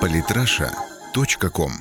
Политраша.ком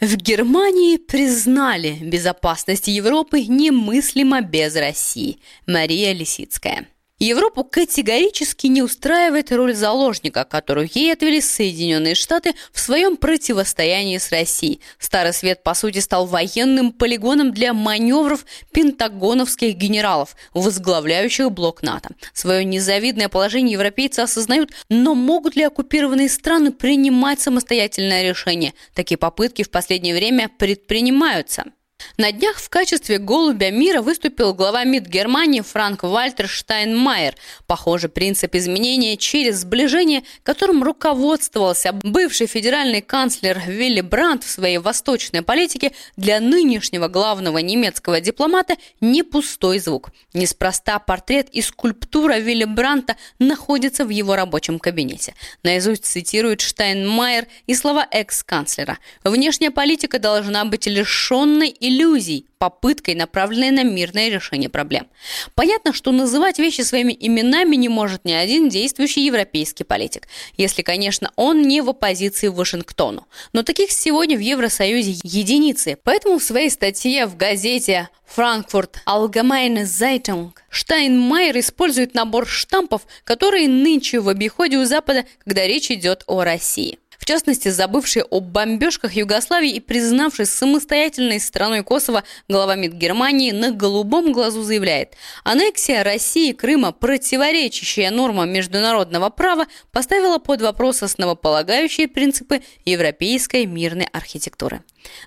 В Германии признали, безопасность Европы немыслима без России. Мария Лисицкая. Европу категорически не устраивает роль заложника, которую ей отвели Соединенные Штаты в своем противостоянии с Россией. Старый свет, по сути, стал военным полигоном для маневров пентагоновских генералов, возглавляющих блок НАТО. Свое незавидное положение европейцы осознают, но могут ли оккупированные страны принимать самостоятельное решение? Такие попытки в последнее время предпринимаются. На днях в качестве «голубя мира» выступил глава МИД Германии Франк Вальтер Штайнмайер. Похоже, принцип изменения через сближение, которым руководствовался бывший федеральный канцлер Вилли Брандт в своей восточной политике, для нынешнего главного немецкого дипломата не пустой звук. Неспроста портрет и скульптура Вилли Брандта находятся в его рабочем кабинете. Наизусть цитирует Штайнмайер и слова экс-канцлера. «Внешняя политика должна быть лишенной и иллюзий, попыткой, направленной на мирное решение проблем. Понятно, что называть вещи своими именами не может ни один действующий европейский политик, если, конечно, он не в оппозиции Вашингтону. Но таких сегодня в Евросоюзе единицы. Поэтому в своей статье в газете Франкфурт Allgemeine Zeitung Штайнмайер использует набор штампов, которые нынче в обиходе у Запада, когда речь идет о России в частности, забывший о бомбежках Югославии и признавший самостоятельной страной Косово глава МИД Германии на голубом глазу заявляет, аннексия России Крыма, противоречащая нормам международного права, поставила под вопрос основополагающие принципы европейской мирной архитектуры.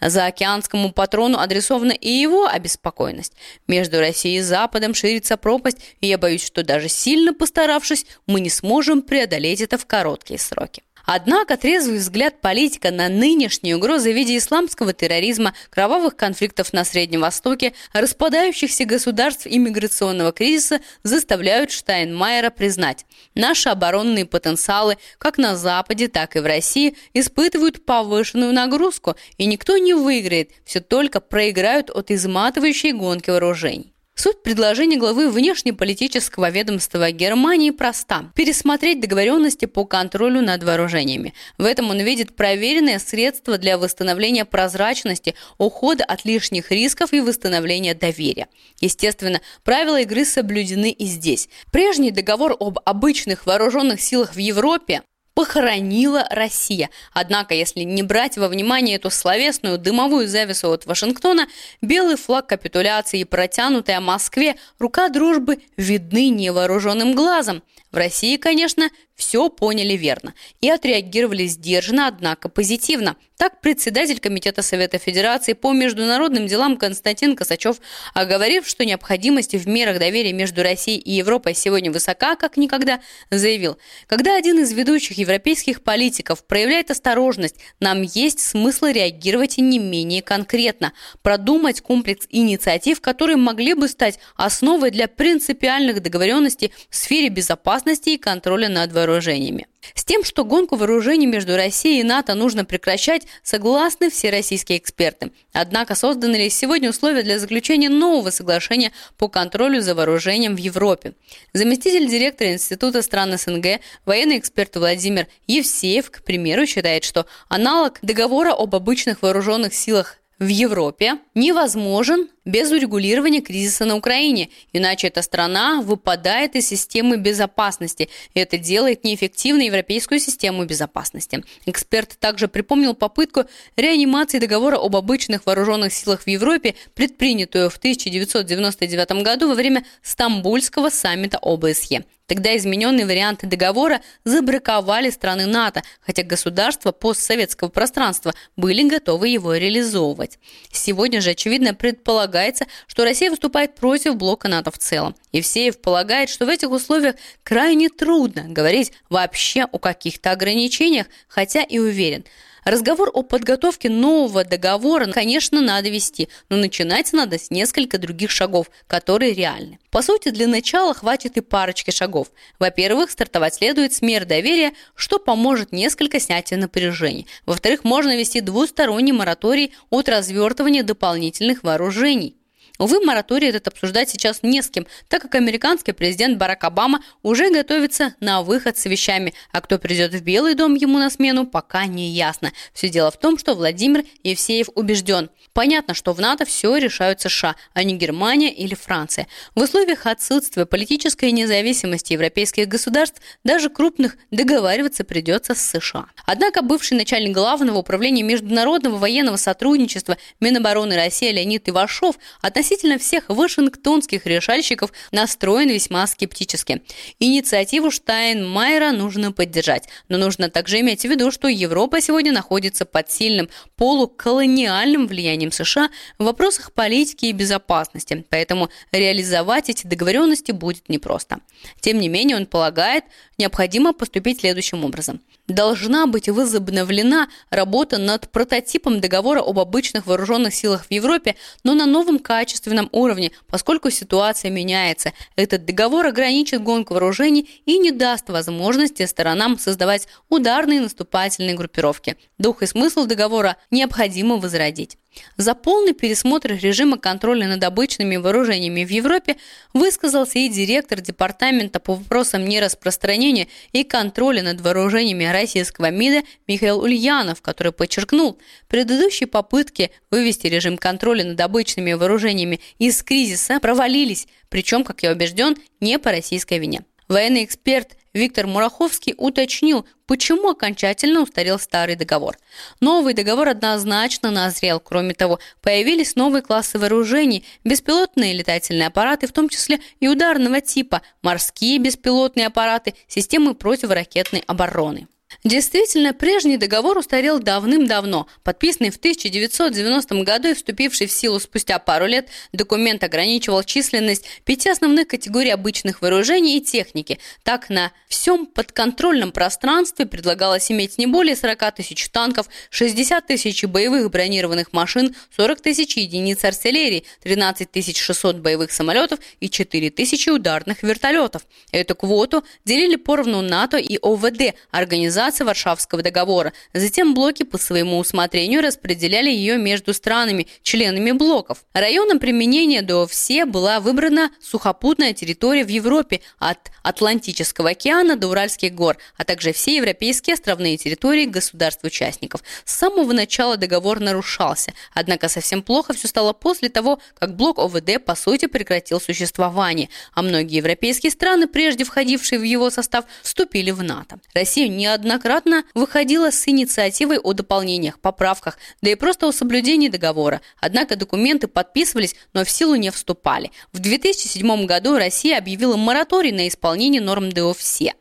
За океанскому патрону адресована и его обеспокоенность. Между Россией и Западом ширится пропасть, и я боюсь, что даже сильно постаравшись, мы не сможем преодолеть это в короткие сроки. Однако трезвый взгляд политика на нынешние угрозы в виде исламского терроризма, кровавых конфликтов на Среднем Востоке, распадающихся государств и миграционного кризиса заставляют Штайнмайера признать, наши оборонные потенциалы как на Западе, так и в России испытывают повышенную нагрузку, и никто не выиграет, все только проиграют от изматывающей гонки вооружений. Суть предложения главы внешнеполитического ведомства Германии проста – пересмотреть договоренности по контролю над вооружениями. В этом он видит проверенное средство для восстановления прозрачности, ухода от лишних рисков и восстановления доверия. Естественно, правила игры соблюдены и здесь. Прежний договор об обычных вооруженных силах в Европе похоронила Россия. Однако, если не брать во внимание эту словесную дымовую завесу от Вашингтона, белый флаг капитуляции и протянутая Москве рука дружбы видны невооруженным глазом. В России, конечно, все поняли верно и отреагировали сдержанно, однако позитивно. Так председатель Комитета Совета Федерации по международным делам Константин Косачев, оговорив, что необходимость в мерах доверия между Россией и Европой сегодня высока, как никогда, заявил, когда один из ведущих европейских политиков проявляет осторожность, нам есть смысл реагировать не менее конкретно, продумать комплекс инициатив, которые могли бы стать основой для принципиальных договоренностей в сфере безопасности и контроля над вооружением вооружениями. С тем, что гонку вооружений между Россией и НАТО нужно прекращать, согласны все российские эксперты. Однако созданы ли сегодня условия для заключения нового соглашения по контролю за вооружением в Европе? Заместитель директора Института стран СНГ, военный эксперт Владимир Евсеев, к примеру, считает, что аналог договора об обычных вооруженных силах в Европе невозможен без урегулирования кризиса на Украине, иначе эта страна выпадает из системы безопасности, и это делает неэффективной европейскую систему безопасности. Эксперт также припомнил попытку реанимации договора об обычных вооруженных силах в Европе, предпринятую в 1999 году во время Стамбульского саммита ОБСЕ. Тогда измененные варианты договора забраковали страны НАТО, хотя государства постсоветского пространства были готовы его реализовывать. Сегодня же, очевидно, предполагается, что Россия выступает против блока НАТО в целом. Евсеев полагает, что в этих условиях крайне трудно говорить вообще о каких-то ограничениях, хотя и уверен – Разговор о подготовке нового договора, конечно, надо вести, но начинать надо с нескольких других шагов, которые реальны. По сути, для начала хватит и парочки шагов. Во-первых, стартовать следует с мер доверия, что поможет несколько снятия напряжения. Во-вторых, можно вести двусторонний мораторий от развертывания дополнительных вооружений. Увы, мораторий этот обсуждать сейчас не с кем, так как американский президент Барак Обама уже готовится на выход с вещами, а кто придет в Белый дом ему на смену, пока не ясно. Все дело в том, что Владимир Евсеев убежден. Понятно, что в НАТО все решают США, а не Германия или Франция. В условиях отсутствия политической независимости европейских государств, даже крупных, договариваться придется с США. Однако бывший начальник главного управления международного военного сотрудничества Минобороны России Леонид Ивашов относительно всех вашингтонских решальщиков настроен весьма скептически. Инициативу Штайнмайера нужно поддержать, но нужно также иметь в виду, что Европа сегодня находится под сильным полуколониальным влиянием США в вопросах политики и безопасности, поэтому реализовать эти договоренности будет непросто. Тем не менее, он полагает, необходимо поступить следующим образом. Должна быть возобновлена работа над прототипом договора об обычных вооруженных силах в Европе, но на новом качественном уровне, поскольку ситуация меняется. Этот договор ограничит гонку вооружений и не даст возможности сторонам создавать ударные наступательные группировки. Дух и смысл договора необходимо возродить. За полный пересмотр режима контроля над обычными вооружениями в Европе высказался и директор Департамента по вопросам нераспространения и контроля над вооружениями российского МИДа Михаил Ульянов, который подчеркнул, предыдущие попытки вывести режим контроля над обычными вооружениями из кризиса провалились, причем, как я убежден, не по российской вине. Военный эксперт Виктор Мураховский уточнил, почему окончательно устарел старый договор. Новый договор однозначно назрел. Кроме того, появились новые классы вооружений, беспилотные летательные аппараты, в том числе и ударного типа, морские беспилотные аппараты, системы противоракетной обороны. Действительно, прежний договор устарел давным-давно. Подписанный в 1990 году и вступивший в силу спустя пару лет, документ ограничивал численность пяти основных категорий обычных вооружений и техники. Так, на всем подконтрольном пространстве предлагалось иметь не более 40 тысяч танков, 60 тысяч боевых бронированных машин, 40 тысяч единиц артиллерии, 13 600 боевых самолетов и 4 тысячи ударных вертолетов. Эту квоту делили поровну НАТО и ОВД, организации организации Варшавского договора. Затем блоки по своему усмотрению распределяли ее между странами, членами блоков. Районом применения до все была выбрана сухопутная территория в Европе от Атлантического океана до Уральских гор, а также все европейские островные территории государств-участников. С самого начала договор нарушался, однако совсем плохо все стало после того, как блок ОВД по сути прекратил существование, а многие европейские страны, прежде входившие в его состав, вступили в НАТО. Россия неоднократно неоднократно выходила с инициативой о дополнениях, поправках, да и просто о соблюдении договора. Однако документы подписывались, но в силу не вступали. В 2007 году Россия объявила мораторий на исполнение норм ДО «Все»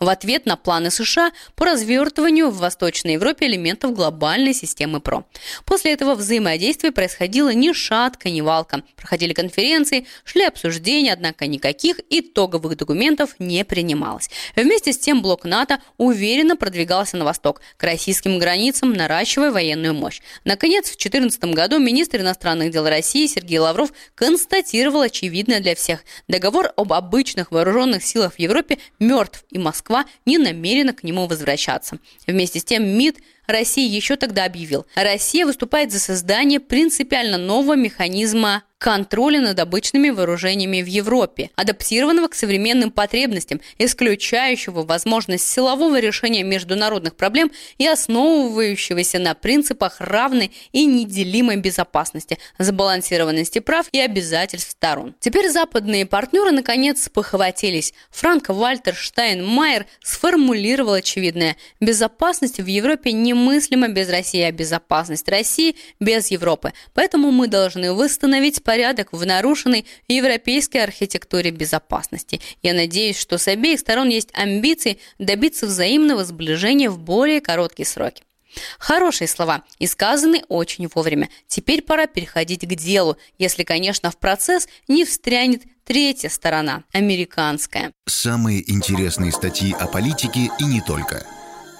в ответ на планы США по развертыванию в Восточной Европе элементов глобальной системы ПРО. После этого взаимодействие происходило ни шатка, ни валка. Проходили конференции, шли обсуждения, однако никаких итоговых документов не принималось. Вместе с тем блок НАТО уверенно продвигался на восток, к российским границам, наращивая военную мощь. Наконец, в 2014 году министр иностранных дел России Сергей Лавров констатировал очевидное для всех. Договор об обычных вооруженных силах в Европе мертв, и Москва Москва не намерена к нему возвращаться. Вместе с тем МИД России еще тогда объявил, Россия выступает за создание принципиально нового механизма контроля над обычными вооружениями в Европе, адаптированного к современным потребностям, исключающего возможность силового решения международных проблем и основывающегося на принципах равной и неделимой безопасности, сбалансированности прав и обязательств сторон. Теперь западные партнеры наконец похватились. Франк Вальтер Штайнмайер сформулировал очевидное. Безопасность в Европе немыслима без России, а безопасность России без Европы. Поэтому мы должны восстановить порядок в нарушенной европейской архитектуре безопасности. Я надеюсь, что с обеих сторон есть амбиции добиться взаимного сближения в более короткие сроки. Хорошие слова и сказаны очень вовремя. Теперь пора переходить к делу, если, конечно, в процесс не встрянет третья сторона, американская. Самые интересные статьи о политике и не только.